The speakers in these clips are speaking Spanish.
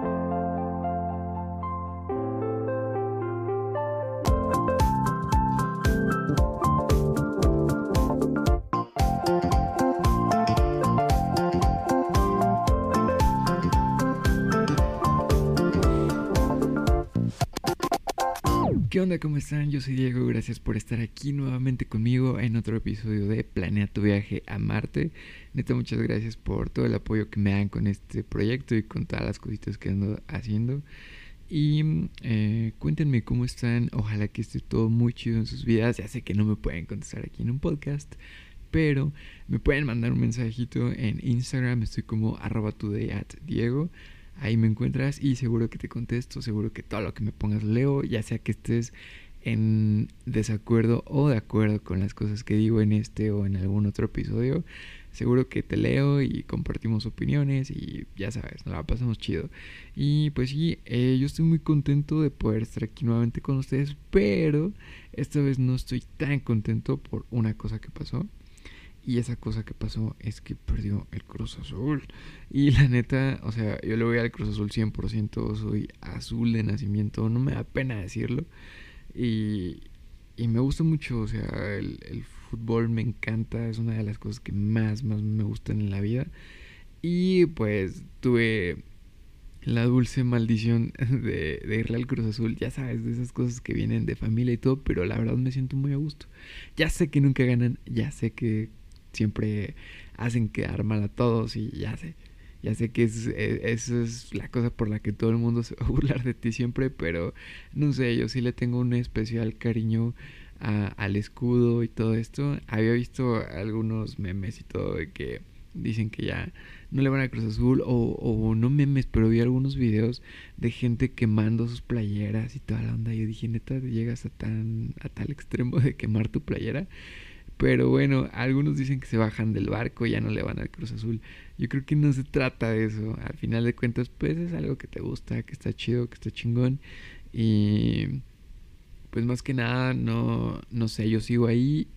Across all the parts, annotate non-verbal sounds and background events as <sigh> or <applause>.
thank you ¿Qué onda? ¿Cómo están? Yo soy Diego, gracias por estar aquí nuevamente conmigo en otro episodio de Planea tu viaje a Marte. Neta, muchas gracias por todo el apoyo que me dan con este proyecto y con todas las cositas que ando haciendo. Y eh, cuéntenme cómo están, ojalá que esté todo muy chido en sus vidas. Ya sé que no me pueden contestar aquí en un podcast, pero me pueden mandar un mensajito en Instagram, estoy como arroba today at Diego. Ahí me encuentras y seguro que te contesto, seguro que todo lo que me pongas leo, ya sea que estés en desacuerdo o de acuerdo con las cosas que digo en este o en algún otro episodio. Seguro que te leo y compartimos opiniones y ya sabes, nos la pasamos chido. Y pues sí, eh, yo estoy muy contento de poder estar aquí nuevamente con ustedes, pero esta vez no estoy tan contento por una cosa que pasó. Y esa cosa que pasó es que perdió el Cruz Azul. Y la neta, o sea, yo le voy al Cruz Azul 100%, soy azul de nacimiento, no me da pena decirlo. Y, y me gusta mucho, o sea, el, el, fútbol me encanta, es una de las cosas que más, más me gustan en la vida. Y pues tuve la dulce maldición <laughs> de, de, irle al Cruz Azul, ya sabes, de esas cosas que vienen de familia y todo, pero la verdad me siento muy a gusto. Ya sé que nunca ganan, ya sé que siempre hacen quedar mal a todos y ya sé, ya sé que es, e, eso es la cosa por la que todo el mundo <laughs> se va a burlar de ti siempre, pero no sé, yo sí le tengo un especial cariño a, al escudo y todo esto. Había visto algunos memes y todo de que dicen que ya no le van a Cruz Azul o, o, no memes, pero vi algunos videos de gente quemando sus playeras y toda la onda. Yo dije, neta, llegas a tan a tal extremo de quemar tu playera. Pero bueno, algunos dicen que se bajan del barco y ya no le van al Cruz Azul. Yo creo que no se trata de eso. Al final de cuentas, pues es algo que te gusta, que está chido, que está chingón. Y pues más que nada, no, no sé, yo sigo ahí.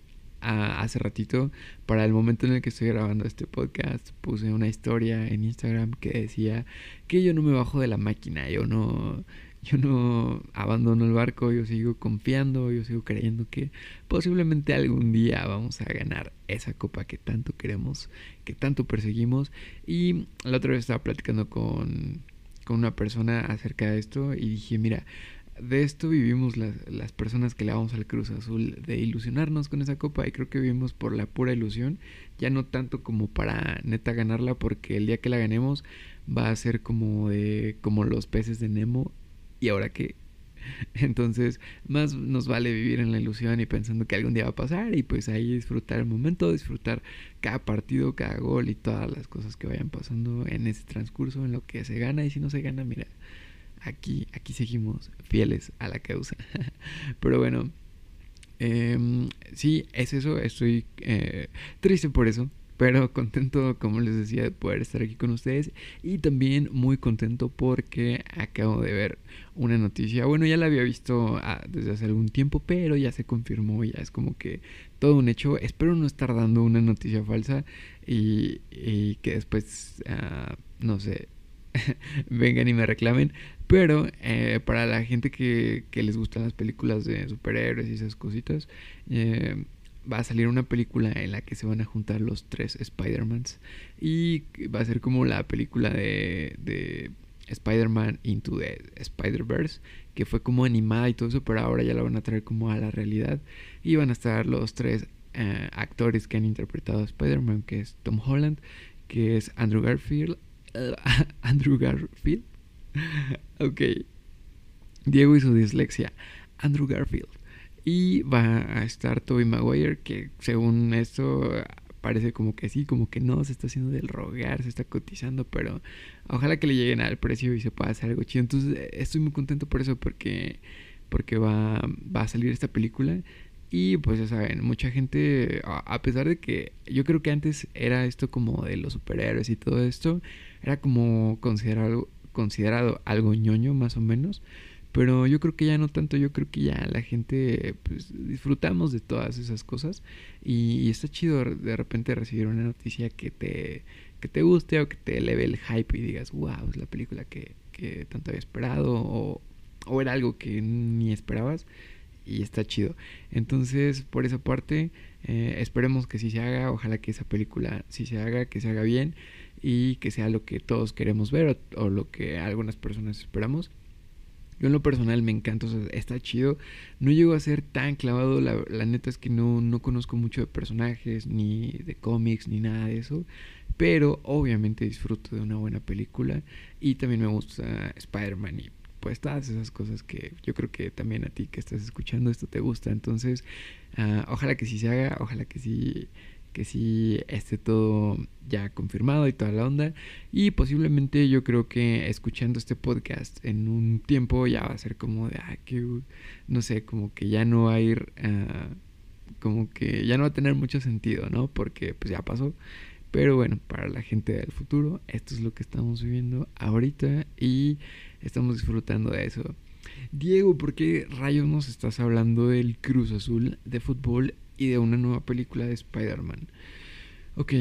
A, hace ratito, para el momento en el que estoy grabando este podcast, puse una historia en Instagram que decía que yo no me bajo de la máquina, yo no, yo no abandono el barco, yo sigo confiando, yo sigo creyendo que posiblemente algún día vamos a ganar esa copa que tanto queremos, que tanto perseguimos. Y la otra vez estaba platicando con, con una persona acerca de esto y dije, mira, de esto vivimos las, las, personas que le vamos al Cruz Azul, de ilusionarnos con esa copa y creo que vivimos por la pura ilusión, ya no tanto como para neta ganarla porque el día que la ganemos va a ser como de como los peces de Nemo y ahora qué. <laughs> Entonces, más nos vale vivir en la ilusión y pensando que algún día va a pasar y pues ahí disfrutar el momento, disfrutar cada partido, cada gol y todas las cosas que vayan pasando en ese transcurso, en lo que se gana y si no se gana, mira, aquí, aquí seguimos fieles a la causa. <laughs> Pero bueno, eh, sí, es eso, estoy eh, triste por eso, pero contento, como les decía, de poder estar aquí con ustedes. Y también muy contento porque acabo de ver una noticia. Bueno, ya la había visto ah, desde hace algún tiempo, pero ya se confirmó. Ya es como que todo un hecho. Espero no estar dando una noticia falsa y, que después, uh, no sé, <laughs> vengan y me reclamen. Pero eh, para la gente que, que, les gustan las películas de superhéroes y esas cositas, eh, va a salir una película en la que se van a juntar los tres Spider-Mans y va a ser como la película de, de Spider-Man Into the Spider-Verse, que fue como animada y todo eso, pero ahora ya la van a traer como a la realidad. Y van a estar los tres uh, actores que han interpretado a Spider-Man, que es Tom Holland, que es Andrew Garfield, <laughs> Andrew Garfield, <laughs> ok, Diego y su dislexia, Andrew Garfield. Y va a estar Toby Maguire, que según esto parece como que sí, como que no, se está haciendo del rogar, se está cotizando, pero ojalá que le lleguen al precio y se pueda hacer algo chido. Entonces estoy muy contento por eso, porque, porque va, va a salir esta película. Y pues ya saben, mucha gente, a pesar de que yo creo que antes era esto como de los superhéroes y todo esto, era como considerado, considerado algo ñoño más o menos. Pero yo creo que ya no tanto, yo creo que ya la gente pues, disfrutamos de todas esas cosas y, está chido de repente recibir una noticia que te, que te guste o que te eleve el hype y digas, wow, es la película que, que tanto había esperado o, o era algo que ni esperabas y está chido. Entonces, por esa parte, eh, esperemos que sí se haga, ojalá que esa película sí se haga, que se haga bien y que sea lo que todos queremos ver o, lo que algunas personas esperamos. Yo en lo personal me encanta, está chido. No llego a ser tan clavado, la, la, neta es que no, no conozco mucho de personajes, ni de cómics, ni nada de eso. Pero obviamente disfruto de una buena película y también me gusta Spider-Man y pues todas esas cosas que yo creo que también a ti que estás escuchando esto te gusta. Entonces, uh, ojalá que sí se haga, ojalá que sí que sí esté todo ya confirmado y toda la onda. Y posiblemente yo creo que escuchando este podcast en un tiempo ya va a ser como de, ah, que, no sé, como que ya no va a ir, uh, como que ya no va a tener mucho sentido, ¿no? Porque pues ya pasó. Pero bueno, para la gente del futuro, esto es lo que estamos viviendo ahorita y estamos disfrutando de eso. Diego, ¿por qué rayos nos estás hablando del Cruz Azul de fútbol y de una nueva película de Spider-Man? Ok,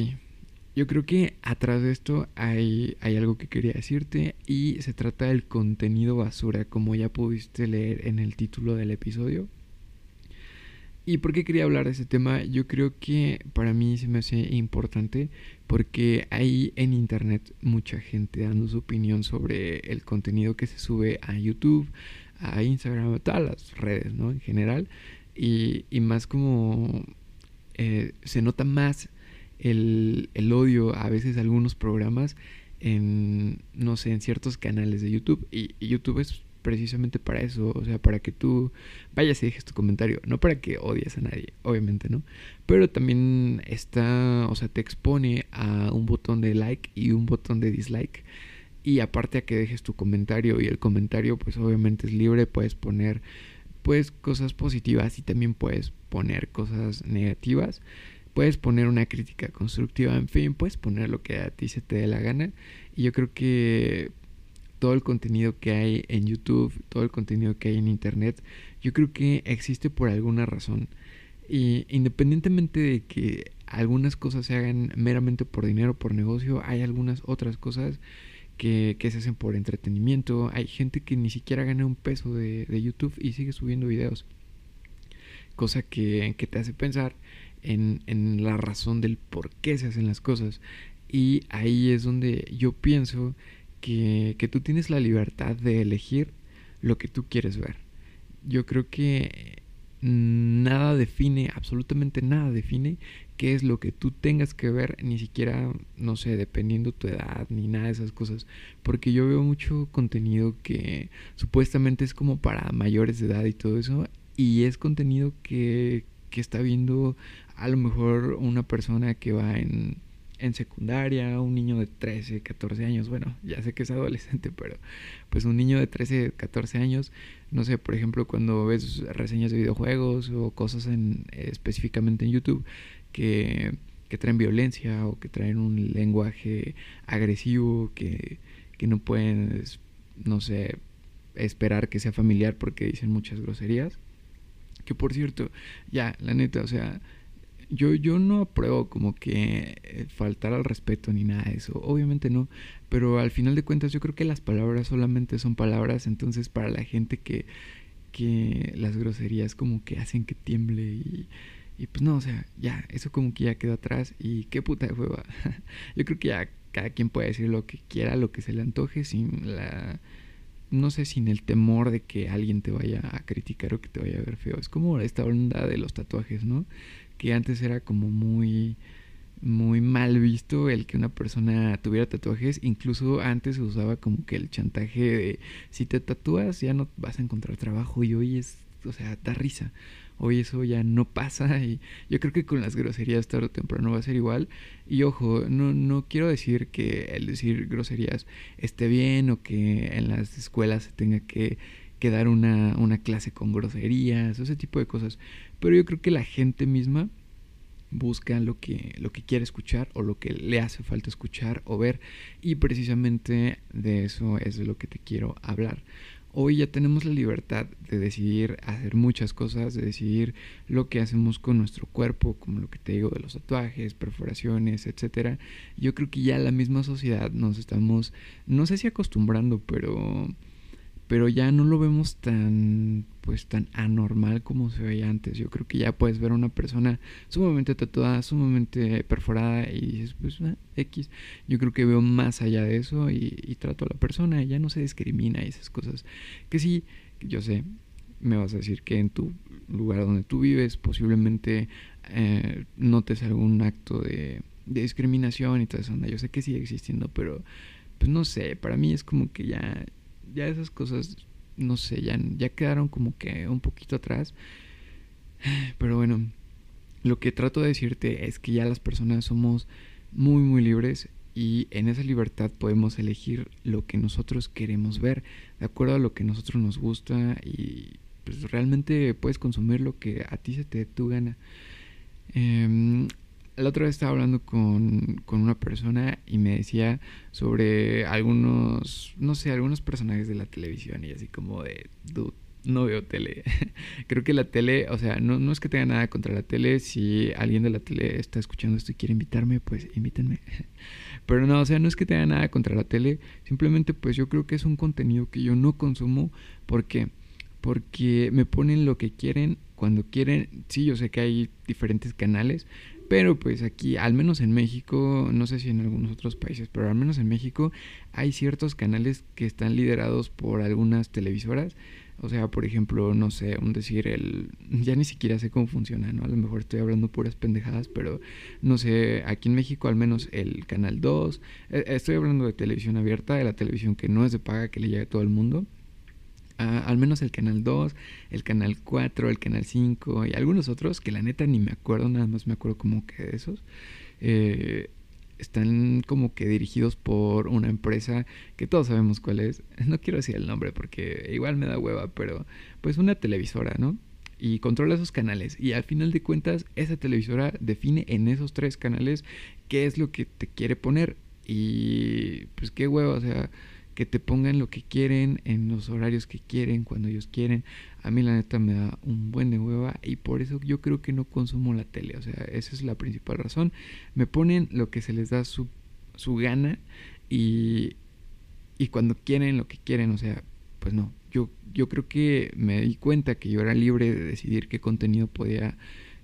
yo creo que atrás de esto hay, hay algo que quería decirte y se trata del contenido basura, como ya pudiste leer en el título del episodio. ¿Y por qué quería hablar de ese tema? Yo creo que para mí se me hace importante porque hay en internet mucha gente dando su opinión sobre el contenido que se sube a YouTube, a Instagram, a todas las redes, ¿no? En general. Y, más como eh, se nota más el, el odio a veces a algunos programas en, no sé, en ciertos canales de YouTube. Y, y YouTube es precisamente para eso, o sea, para que tú vayas y dejes tu comentario, no para que odies a nadie, obviamente, ¿no? Pero también está, o sea, te expone a un botón de like y un botón de dislike. Y aparte a que dejes tu comentario y el comentario pues obviamente es libre, puedes poner pues cosas positivas y también puedes poner cosas negativas. Puedes poner una crítica constructiva, en fin, puedes poner lo que a ti se te dé la gana. Y yo creo que todo el contenido que hay en YouTube, todo el contenido que hay en Internet, yo creo que existe por alguna razón. Y independientemente de que algunas cosas se hagan meramente por dinero, por negocio, hay algunas otras cosas que, se hacen por entretenimiento. Hay gente que ni siquiera gana un peso de, YouTube y sigue subiendo videos. Cosa que, que te hace pensar en, en la razón del por qué se hacen las cosas. Y ahí es donde yo pienso que, que tú tienes la libertad de elegir lo que tú quieres ver. Yo creo que nada define, absolutamente nada define qué es lo que tú tengas que ver, ni siquiera, no sé, dependiendo tu edad, ni nada de esas cosas. Porque yo veo mucho contenido que supuestamente es como para mayores de edad y todo eso, y es contenido que, que está viendo a lo mejor una persona que va en en secundaria, un niño de 13, 14 años, bueno, ya sé que es adolescente, pero pues un niño de 13, 14 años, no sé, por ejemplo, cuando ves reseñas de videojuegos o cosas en, específicamente en YouTube que, que traen violencia o que traen un lenguaje agresivo que, que no pueden, no sé, esperar que sea familiar porque dicen muchas groserías. Que por cierto, ya, la neta, o sea, yo, yo no apruebo como que eh, faltar al respeto ni nada de eso, obviamente no, pero al final de cuentas yo creo que las palabras solamente son palabras, entonces para la gente que, que las groserías como que hacen que tiemble y, pues no, o sea, ya, eso como que ya quedó atrás y qué puta de hueva. <laughs> yo creo que ya cada quien puede decir lo que quiera, lo que se le antoje sin la no sé, sin el temor de que alguien te vaya a criticar o que te vaya a ver feo. Es como esta onda de los tatuajes, ¿no? Que antes era como muy muy mal visto el que una persona tuviera tatuajes, incluso antes se usaba como que el chantaje de si te tatúas ya no vas a encontrar trabajo y hoy es, o sea, da risa. Hoy eso ya no pasa y yo creo que con las groserías tarde o temprano va a ser igual. Y ojo, no, no quiero decir que el decir groserías esté bien o que en las escuelas se tenga que, que dar una, una clase con groserías, ese tipo de cosas. Pero yo creo que la gente misma busca lo que, lo que quiere escuchar o lo que le hace falta escuchar o ver. Y precisamente de eso es de lo que te quiero hablar. hoy ya tenemos la libertad de decidir hacer muchas cosas, de decidir lo que hacemos con nuestro cuerpo, como lo que te digo de los tatuajes, perforaciones, etcétera. Yo creo que ya la misma sociedad nos estamos, no sé si acostumbrando, pero pero ya no lo vemos tan pues tan anormal como se veía antes. Yo creo que ya puedes ver a una persona sumamente tatuada, sumamente perforada y dices, pues ah, X. Yo creo que veo más allá de eso y, trato a la persona, ya no se discrimina y esas cosas. Que sí, yo sé, me vas a decir que en tu lugar donde tú vives posiblemente eh, notes algún acto de, de discriminación y toda esa onda. Yo sé que sigue existiendo, pero pues no sé, para mí es como que ya ya esas cosas, no sé, ya, ya quedaron como que un poquito atrás. Pero bueno, lo que trato de decirte es que ya las personas somos muy, muy libres y en esa libertad podemos elegir lo que nosotros queremos ver, de acuerdo a lo que nosotros nos gusta y pues realmente puedes consumir lo que a ti se te dé tu gana. Eh, la otra vez estaba hablando con, una persona y me decía sobre algunos, no sé, algunos personajes de la televisión y así como de, dude, no veo tele. <laughs> Creo que la tele, o sea, no, no es que tenga nada contra la tele. Si alguien de la tele está escuchando esto y quiere invitarme, pues invítenme. <laughs> Pero no, o sea, no es que tenga nada contra la tele. Simplemente, pues yo creo que es un contenido que yo no consumo. ¿Por qué? Porque me ponen lo que quieren cuando quieren. Sí, yo sé que hay diferentes canales, pero pues aquí, al menos en México, no sé si en algunos otros países, pero al menos en México hay ciertos canales que están liderados por algunas televisoras. O sea, por ejemplo, no sé, un decir, el ya ni siquiera sé cómo funciona, ¿no? A lo mejor estoy hablando puras pendejadas, pero no sé, aquí en México al menos el Canal 2, eh, estoy hablando de televisión abierta, de la televisión que no es de paga, que le llega a todo el mundo al menos el canal 2, el canal 4, el canal 5 y algunos otros que la neta ni me acuerdo, nada más me acuerdo como que de esos. Eh, están como que dirigidos por una empresa que todos sabemos cuál es. No quiero decir el nombre porque igual me da hueva, pero pues una televisora, ¿no? Y controla esos canales. Y al final de cuentas, esa televisora define en esos tres canales qué es lo que te quiere poner. Y pues qué hueva, o sea, que te pongan lo que quieren, en los horarios que quieren, cuando ellos quieren. A mí la neta me da un buen de hueva y por eso yo creo que no consumo la tele. O sea, esa es la principal razón. Me ponen lo que se les da su, su gana y, y cuando quieren lo que quieren. O sea, pues no. Yo, yo creo que me di cuenta que yo era libre de decidir qué contenido podía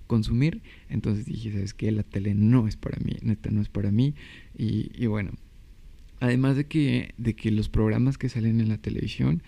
consumir. Entonces dije, ¿sabes qué? La tele no es para mí, neta no es para mí. Y, y bueno, Además de que, de que los programas que salen en la televisión,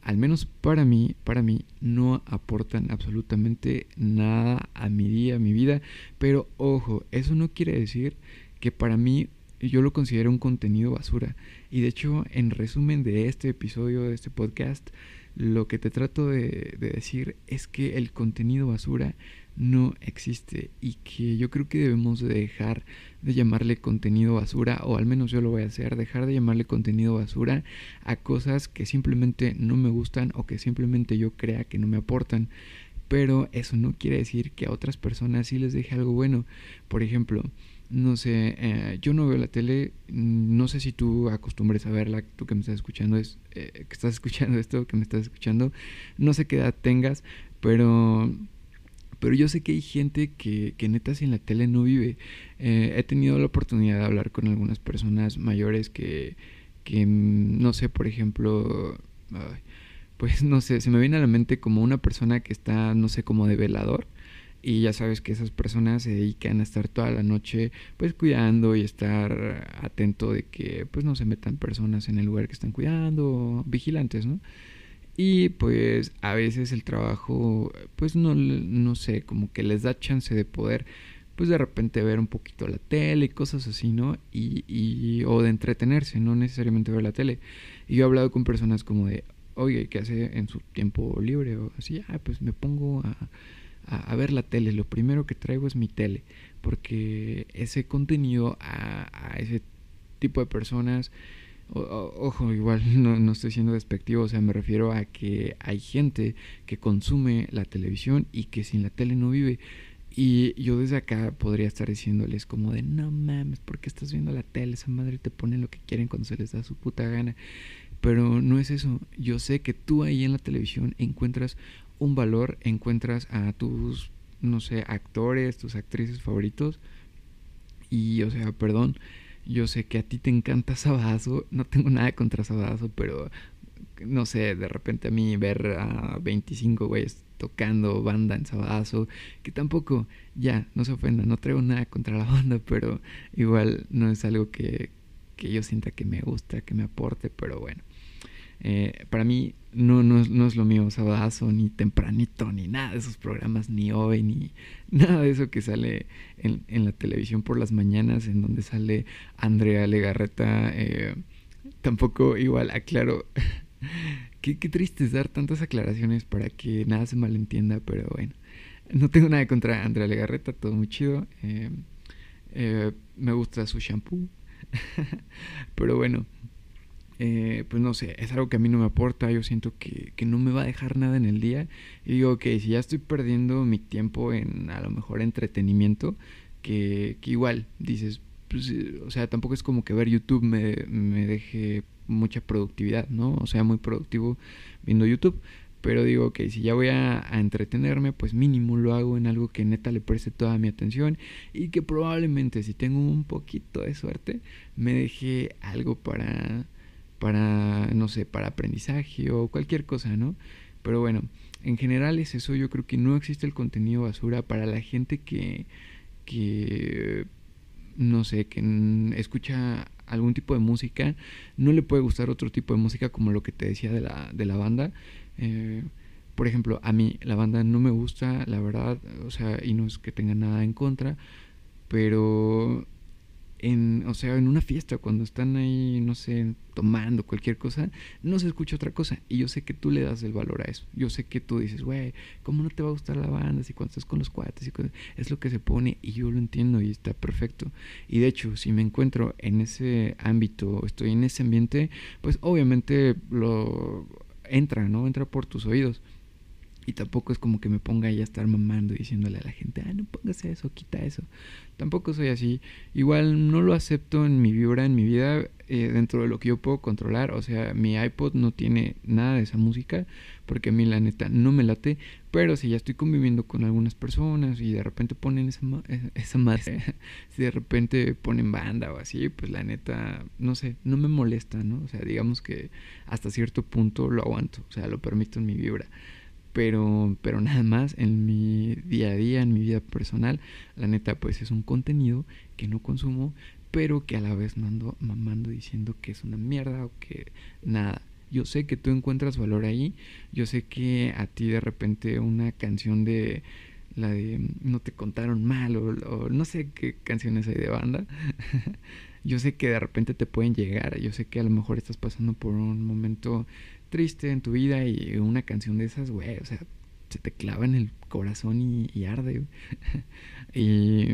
al menos para mí, para mí, no aportan absolutamente nada a mi día, a mi vida. Pero ojo, eso no quiere decir que para mí yo lo considero un contenido basura. Y de hecho, en resumen de este episodio, de este podcast, lo que te trato de, de decir es que el contenido basura no existe y que yo creo que debemos dejar de llamarle contenido basura o al menos yo lo voy a hacer, dejar de llamarle contenido basura a cosas que simplemente no me gustan o que simplemente yo crea que no me aportan. Pero eso no quiere decir que a otras personas sí les deje algo bueno. Por ejemplo, no sé, eh, yo no veo la tele, no sé si tú acostumbres a verla, tú que me estás escuchando, es, eh, que estás escuchando esto, que me estás escuchando, no sé qué edad tengas, pero pero yo sé que hay gente que, que neta sin la tele no vive. Eh, he tenido la oportunidad de hablar con algunas personas mayores que, que mm, no sé, por ejemplo, pues no sé, se me viene a la mente como una persona que está, no sé, como de velador. Y ya sabes que esas personas se dedican a estar toda la noche pues cuidando y estar atento de que pues no se metan personas en el lugar que están cuidando, vigilantes, ¿no? Y pues a veces el trabajo, pues no, no sé, como que les da chance de poder, pues de repente ver un poquito la tele y cosas así, ¿no? Y, y, o de entretenerse, no necesariamente ver la tele. Y yo he hablado con personas como de, oye, ¿qué hace en su tiempo libre? O así, ah, pues me pongo a, a, ver la tele. Lo primero que traigo es mi tele, porque ese contenido a, a ese tipo de personas ojo, igual <laughs> no, no, estoy siendo despectivo, o sea, me refiero a que hay gente que consume la televisión y que sin la tele no vive. Y yo desde acá podría estar diciéndoles como de, no mames, ¿por qué estás viendo la tele? Esa madre te pone lo que quieren cuando se les da su puta gana. pero no es eso. Yo sé que tú ahí en la televisión encuentras un valor, encuentras a tus, no sé, actores, tus actrices favoritos. Y, o sea, perdón, yo sé que a ti te encanta Sabadazo, no tengo nada contra Sabadazo, pero no sé, de repente a mí ver a 25 güeyes tocando banda en Sabadazo, que tampoco, ya, no se ofenda, no traigo nada contra la <laughs> banda, pero igual no es algo que, que yo sienta que me gusta, que me aporte, pero bueno. Eh, para mí no, no, no, es lo mío Sabadazo, ni Tempranito, ni nada de esos programas, ni hoy, ni <laughs> nada de eso que sale en, la televisión por las mañanas, en donde sale Andrea Legarreta. Eh, tampoco igual, aclaro. <laughs> qué, triste es dar tantas aclaraciones para que nada se malentienda, pero bueno. No tengo nada contra Andrea Legarreta, todo muy chido. Eh, me gusta su shampoo. <laughs> pero bueno, eh, pues no sé, es algo que a mí no me aporta, yo siento que, que, no me va a dejar nada en el día. Y digo, que si ya estoy perdiendo mi tiempo en a lo mejor entretenimiento, que, que igual dices, pues, o sea, tampoco es como que ver YouTube me, me deje mucha productividad, ¿no? O sea, muy productivo viendo YouTube. Pero digo que si ya voy a, a, entretenerme, pues mínimo lo hago en algo que neta le preste toda mi atención y que probablemente si tengo un poquito de suerte me deje algo para para, no sé, para aprendizaje o cualquier cosa, ¿no? Pero bueno, en general es eso, yo creo que no existe el contenido basura para la gente que, que no sé, que escucha algún tipo de música, no le puede gustar otro tipo de música como lo que te decía de la, de la banda. Eh, por ejemplo, a mí la banda no me gusta, la verdad, o sea, y no es que tenga nada en contra, pero o sea, en una fiesta, cuando están ahí, no sé, tomando cualquier cosa, no se escucha otra cosa. Y yo sé que tú le das el valor a eso. Yo sé que tú dices, güey, ¿cómo no te va a gustar la banda si cuando estás con los cuates y es lo que se pone? Y yo lo entiendo y está perfecto. Y de hecho, si me encuentro en ese ámbito, estoy en ese ambiente, pues obviamente lo entra, ¿no? Entra por tus oídos. Y tampoco es como que me ponga ahí a estar mamando y diciéndole a la gente, ah, no pongas eso, quita eso. Tampoco soy así. Igual no lo acepto en mi vibra, en mi vida, eh, dentro de lo que yo puedo controlar. O sea, mi iPod no tiene nada de esa música, porque a mí la neta no me late. Pero si ya estoy conviviendo con algunas personas y de repente ponen esa, eh, esa madre, <laughs> si de repente ponen banda o así, pues la neta, no sé, no me molesta, ¿no? O sea, digamos que hasta cierto punto lo aguanto, o sea, lo permito en mi vibra pero, pero nada más en mi día a día, en mi vida personal, la neta pues es un contenido que no consumo, pero que a la vez no ando mamando diciendo que es una mierda o que nada. Yo sé que tú encuentras valor ahí, yo sé que a ti de repente una canción de la de no te contaron mal o, o no sé qué canciones hay de banda. <laughs> yo sé que de repente te pueden llegar, yo sé que a lo mejor estás pasando por un momento triste en tu vida y una canción de esas, güey, o sea, se te clava en el corazón y, arde. <laughs> y,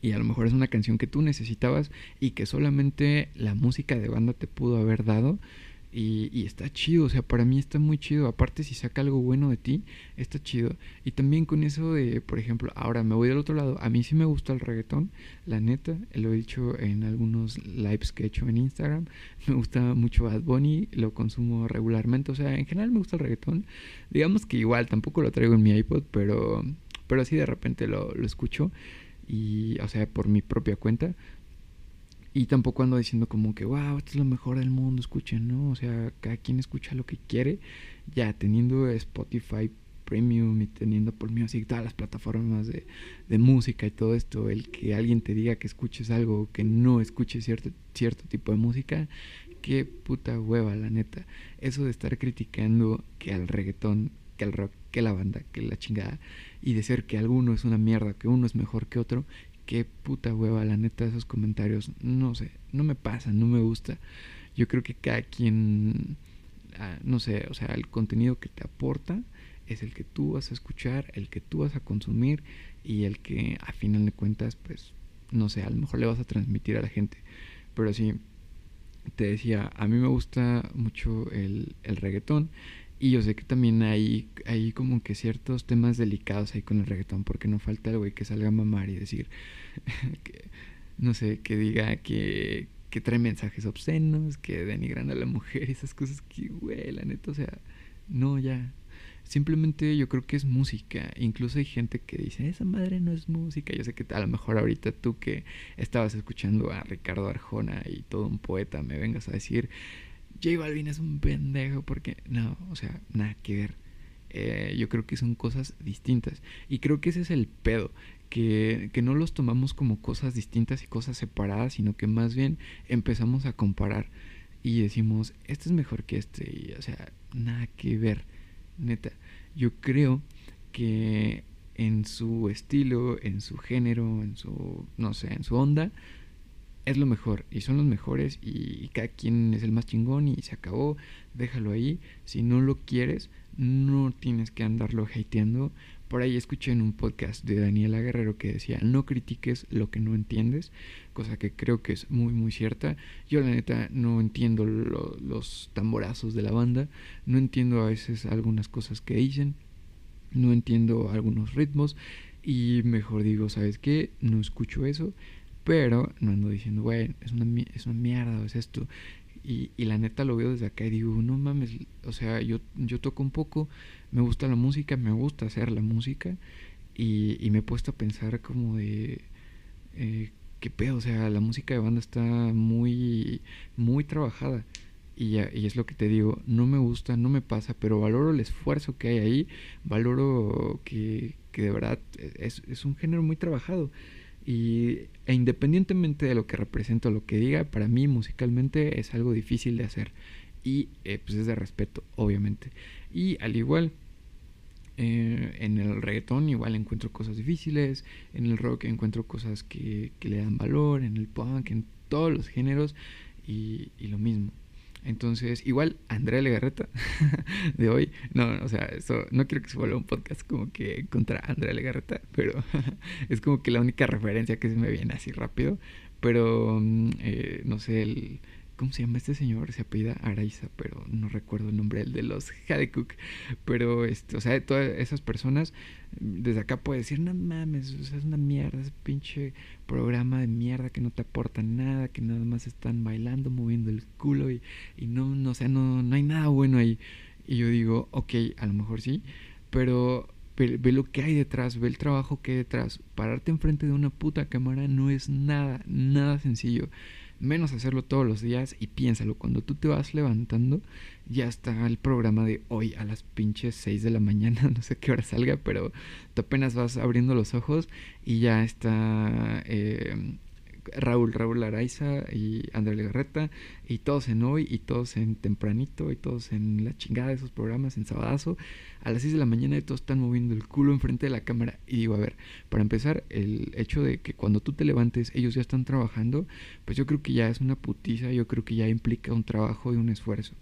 y a lo mejor es una canción que tú necesitabas y que solamente la música de banda te pudo haber dado. Y, está chido, o sea, para mí está muy chido. Aparte, si saca algo bueno de ti, está chido. Y también con eso de, por ejemplo, ahora me voy del otro lado. A mí sí me gusta el reggaetón, la neta. Lo he dicho en algunos lives que he hecho en Instagram. Me gusta mucho Bad Bunny, lo consumo regularmente. O sea, en general me gusta el reggaetón. Digamos que igual tampoco lo traigo en mi iPod, pero, pero así de repente lo, lo escucho. Y, o sea, por mi propia cuenta. Y tampoco ando diciendo como que, wow, esto es lo mejor del mundo, escuchen, ¿no? O sea, cada quien escucha lo que quiere. Ya teniendo Spotify Premium y teniendo por mí así todas las plataformas de, música y todo esto, el que alguien te diga que escuches algo que no escuches cierto, cierto tipo de música, qué puta hueva, la neta. Eso de estar criticando que al reggaetón, que al rock, que la banda, que la chingada, y de ser que alguno es una mierda, que uno es mejor que otro, qué puta hueva, la neta, esos comentarios, no sé, no me pasa, no me gusta. Yo creo que cada quien, ah, no sé, o sea, el contenido que te aporta es el que tú vas a escuchar, el que tú vas a consumir y el que a final de cuentas, pues, no sé, a lo mejor le vas a transmitir a la gente. Pero sí, te decía, a mí me gusta mucho el, el reggaetón y yo sé que también hay, hay como que ciertos temas delicados ahí con el reggaetón, porque no falta el güey que salga a mamar y decir, <laughs> que, no sé, que diga que, que trae mensajes obscenos, que denigran a la mujer, esas cosas que, güey, la o sea, no, ya. Simplemente yo creo que es música. Incluso hay gente que dice, esa madre no es música. Yo sé que a lo mejor ahorita tú que estabas escuchando a Ricardo Arjona y todo un poeta me vengas a decir, J Balvin es un pendejo porque no, o sea, nada que ver. Eh, yo creo que son cosas distintas. Y creo que ese es el pedo, que, que, no los tomamos como cosas distintas y cosas separadas, sino que más bien empezamos a comparar y decimos, este es mejor que este, o sea, nada que ver, neta. Yo creo que en su estilo, en su género, en su, no sé, en su onda, es lo mejor y son los mejores y, cada quien es el más chingón y se acabó, déjalo ahí. Si no lo quieres, no tienes que andarlo hateando. Por ahí escuché en un podcast de Daniela Guerrero que decía, no critiques lo que no entiendes, cosa que creo que es muy muy cierta. Yo la neta no entiendo los tamborazos de la banda, no entiendo a veces algunas cosas que dicen, no entiendo algunos ritmos y mejor digo, ¿sabes qué? No escucho eso pero no ando diciendo, güey, es una, es una mierda, es esto. Y, y, la neta lo veo desde acá y digo, no mames, o sea, yo, yo toco un poco, me gusta la música, me gusta hacer la música y, y me he puesto a pensar como de, eh, qué pedo, o sea, la música de banda está muy, muy trabajada. Y, y es lo que te digo, no me gusta, no me pasa, pero valoro el esfuerzo que hay ahí, valoro que, que de verdad es, es un género muy trabajado. Y, e independientemente de lo que represento, lo que diga, para mí musicalmente es algo difícil de hacer. Y eh, pues es de respeto, obviamente. Y al igual, eh, en el reggaetón igual encuentro cosas difíciles, en el rock encuentro cosas que, que le dan valor, en el punk, en todos los géneros y, y lo mismo. Entonces, igual Andrea Legarreta <laughs> de hoy, no, o sea, eso no quiero que se vuelva un podcast como que contra Andrea Legarreta, pero <laughs> es como que la única referencia que se me viene así rápido. Pero, mm, eh, no sé, el, ¿Cómo se llama este señor? Se apellida Araiza, pero no recuerdo el nombre, el de los Hadekuk. Pero, este, o sea, de todas esas personas, desde acá puede decir, no mames, o sea, es una mierda, ese pinche programa de mierda que no te aporta nada, que nada más están bailando, moviendo culo y, y no, no, o sea, no, no hay nada bueno ahí. Y yo digo, ok, a lo mejor sí, pero ve, ve, lo que hay detrás, ve el trabajo que hay detrás. Pararte enfrente de una puta cámara no es nada, nada sencillo menos hacerlo todos los días y piénsalo, cuando tú te vas levantando, ya está el programa de hoy a las pinches 6 de la mañana, <laughs> no sé qué hora salga, pero tú apenas vas abriendo los ojos y ya está eh, Raúl, Raúl Araiza y André Legarreta, y todos en hoy, y todos en tempranito, y todos en la chingada de esos programas, en sabadazo, a las 6 de la mañana y todos están moviendo el culo enfrente de la cámara. Y digo, a ver, para empezar, el hecho de que cuando tú te levantes ellos ya están trabajando, pues yo creo que ya es una putiza, yo creo que ya implica un trabajo y un esfuerzo.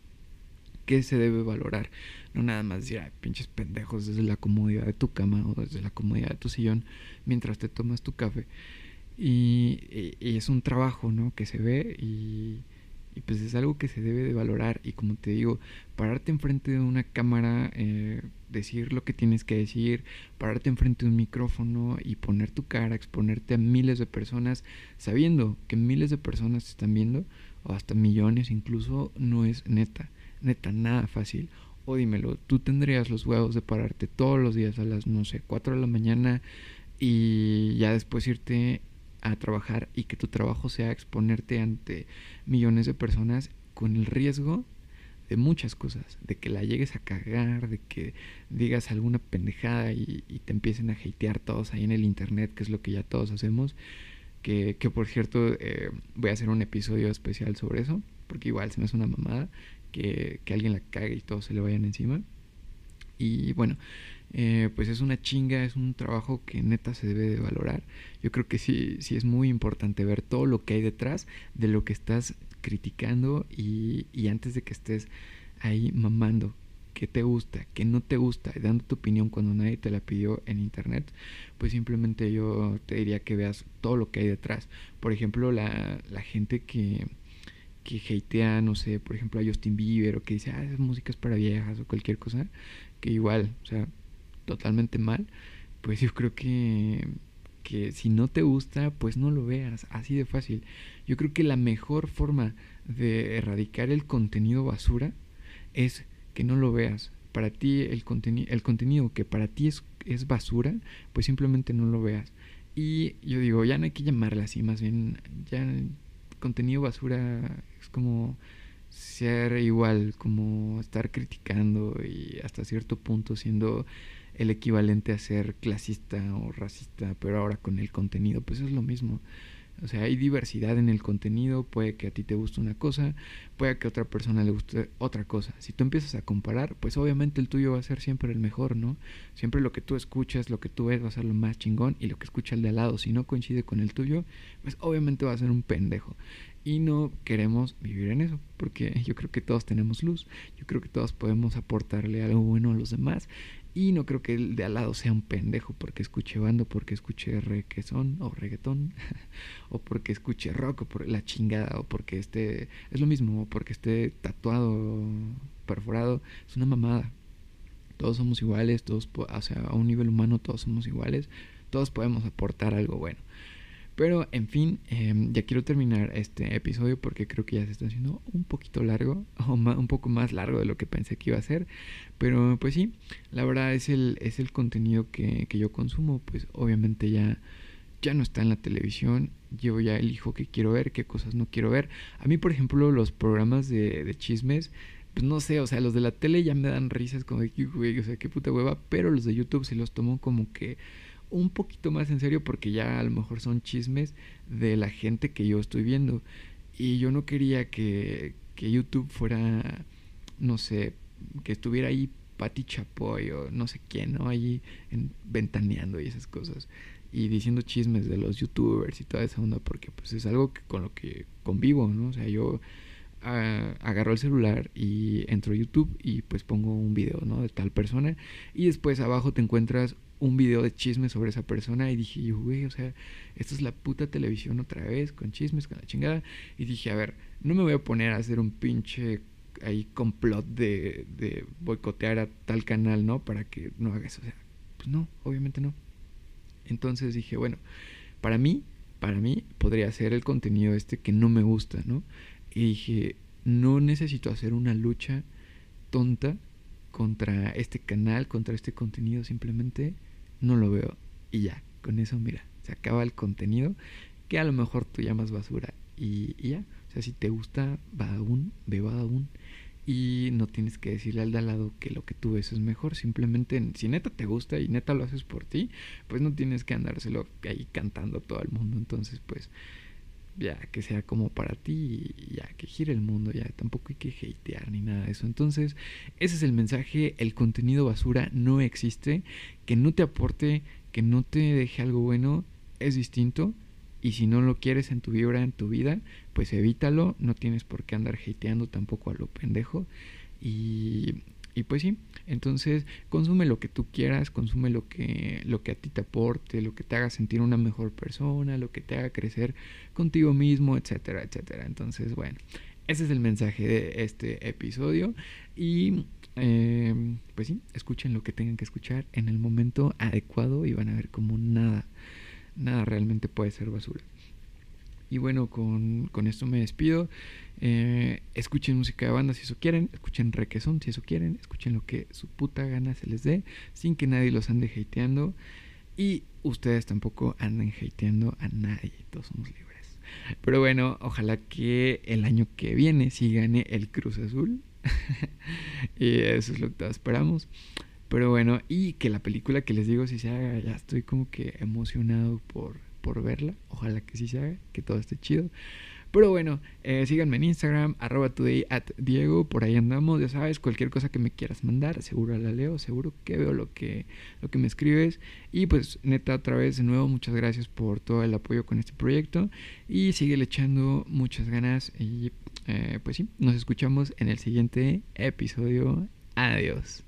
que se debe valorar? No nada más decir, ay, pinches pendejos desde la comodidad de tu cama o desde la comodidad de tu sillón mientras te tomas tu café. Y, es un trabajo, ¿no? Que se ve y, y, pues es algo que se debe de valorar. Y como te digo, pararte enfrente de una cámara, eh, decir lo que tienes que decir, pararte enfrente de un micrófono y poner tu cara, exponerte a miles de personas, sabiendo que miles de personas te están viendo, o hasta millones incluso, no es neta, neta, nada fácil. O dímelo, tú tendrías los huevos de pararte todos los días a las, no sé, 4 de la mañana y ya después irte a trabajar y que tu trabajo sea exponerte ante millones de personas con el riesgo de muchas cosas, de que la llegues a cagar, de que digas alguna pendejada y, te empiecen a hatear todos ahí en el internet, que es lo que ya todos hacemos. Que, que por cierto, eh, voy a hacer un episodio especial sobre eso, porque igual se me hace una mamada que, que alguien la cague y todos se le vayan encima. Y bueno, eh, pues es una chinga, es un trabajo que neta se debe de valorar. Yo creo que sí, sí es muy importante ver todo lo que hay detrás de lo que estás criticando y, y antes de que estés ahí mamando que te gusta, que no te gusta, y dando tu opinión cuando nadie te la pidió en internet, pues simplemente yo te diría que veas todo lo que hay detrás. Por ejemplo, la, la gente que, que hatea, no sé, por ejemplo a Justin Bieber o que dice, ah, esa música es para viejas o cualquier cosa, que igual, o sea, totalmente mal, pues yo creo que, que si no te gusta, pues no lo veas, así de fácil. Yo creo que la mejor forma de erradicar el contenido basura es que no lo veas. Para ti el, el contenido que para ti es, es basura, pues simplemente no lo veas. Y yo digo, ya no hay que llamarla así, más bien, ya contenido basura es como ser igual, como estar criticando y hasta cierto punto siendo el equivalente a ser clasista o racista, pero ahora con el contenido, pues es lo mismo. O sea, hay diversidad en el contenido, puede que a ti te guste una cosa, puede que a otra persona le guste otra cosa. Si tú empiezas a comparar, pues obviamente el tuyo va a ser siempre el mejor, ¿no? Siempre lo que tú escuchas, lo que tú ves va a ser lo más chingón y lo que escucha el de al lado, si no coincide con el tuyo, pues obviamente va a ser un pendejo. Y no queremos vivir en eso, porque yo creo que todos tenemos luz, yo creo que todos podemos aportarle algo bueno a los demás y no creo que el de al lado sea un pendejo porque escuche bando, porque escuche requesón o reggaetón, <laughs> o porque escuche rock, o por la chingada, o porque esté. Es lo mismo, o porque esté tatuado, perforado. Es una mamada. Todos somos iguales, todos, o sea, a un nivel humano todos somos iguales, todos podemos aportar algo bueno. Pero, en fin, em, ya quiero terminar este episodio porque creo que ya se está haciendo un poquito largo, <laughs> o un poco más largo de lo que pensé que iba a ser. Pero, pues sí, la verdad es el, es el contenido que, que yo consumo, pues obviamente ya, ya no está en la televisión. Yo ya elijo qué quiero ver, qué cosas no quiero ver. A mí, por ejemplo, los programas de, chismes, pues no sé, o sea, los de la tele ya me dan risas como de, güey, o sea, qué puta hueva, pero los de YouTube sí los tomo como que un poquito más en serio porque ya a lo mejor son chismes de la gente que yo estoy viendo. Y yo no quería que, que YouTube fuera, no sé, que estuviera ahí Pati Chapoy o no sé quién, ¿no? Allí ventaneando y esas cosas. Y diciendo chismes de los youtubers y toda esa onda porque pues es algo que, con lo que convivo, ¿no? O sea, yo ah, agarro el celular y entro a YouTube y pues pongo un video, ¿no? De tal persona. Y después abajo te encuentras un video de chismes sobre esa persona y dije, güey, o sea, esto es la puta televisión otra vez, con chismes, con la chingada. Y dije, a ver, no me voy a poner a hacer un pinche ahí complot de, de boicotear a tal canal, ¿no? Para que no haga eso. O sea, pues no, obviamente no. Entonces dije, bueno, para mí, para mí podría ser el contenido este que no me gusta, ¿no? Y dije, no necesito hacer una lucha tonta contra este canal, contra este contenido, simplemente no lo veo. Y ya, con eso mira, se acaba el contenido que a lo mejor tú llamas basura y, ya, o sea, si te gusta aún ve aún. Y no tienes que decirle al de al lado que lo que tú ves es mejor, simplemente si neta te gusta y neta lo haces por ti, pues no tienes que andárselo ahí cantando a todo el mundo, entonces pues ya que sea como para ti ya que gire el mundo, ya tampoco hay que hatear ni nada de eso. Entonces, ese es el mensaje, el contenido basura no existe, que no te aporte, que no te deje algo bueno, es distinto. Y si no lo quieres en tu vibra, en tu vida, pues evítalo, no tienes por qué andar hateando tampoco a lo pendejo. Y y pues sí, entonces consume lo que tú quieras, consume lo que, lo que a ti te aporte, lo que te haga sentir una mejor persona, lo que te haga crecer contigo mismo, etcétera, etcétera. Entonces, bueno, ese es el mensaje de este episodio. Y em, pues sí, escuchen lo que tengan que escuchar en el momento adecuado y van a ver como nada, nada realmente puede ser basura. Y bueno, con, con esto me despido. Eh, escuchen música de banda si eso quieren, escuchen requesón si eso quieren, escuchen lo que su puta gana se les dé, sin que nadie los ande hateando. Y ustedes tampoco anden hateando a nadie, todos somos libres. Pero bueno, ojalá que el año que viene sí gane el Cruz Azul. <laughs> y eso es lo que todos esperamos. Pero bueno, y que la película que les digo si se haga, ya estoy como que emocionado por por verla. Ojalá que sí se haga, que todo esté chido. Pero bueno, eh, síganme en Instagram, arroba today at Diego, por ahí andamos, ya sabes, cualquier cosa que me quieras mandar, seguro la leo, seguro que veo lo que, lo que me escribes. Y pues neta, otra vez de nuevo, muchas gracias por todo el apoyo con este proyecto. Y sigue echando muchas ganas. Y eh, pues sí, nos escuchamos en el siguiente episodio. Adiós.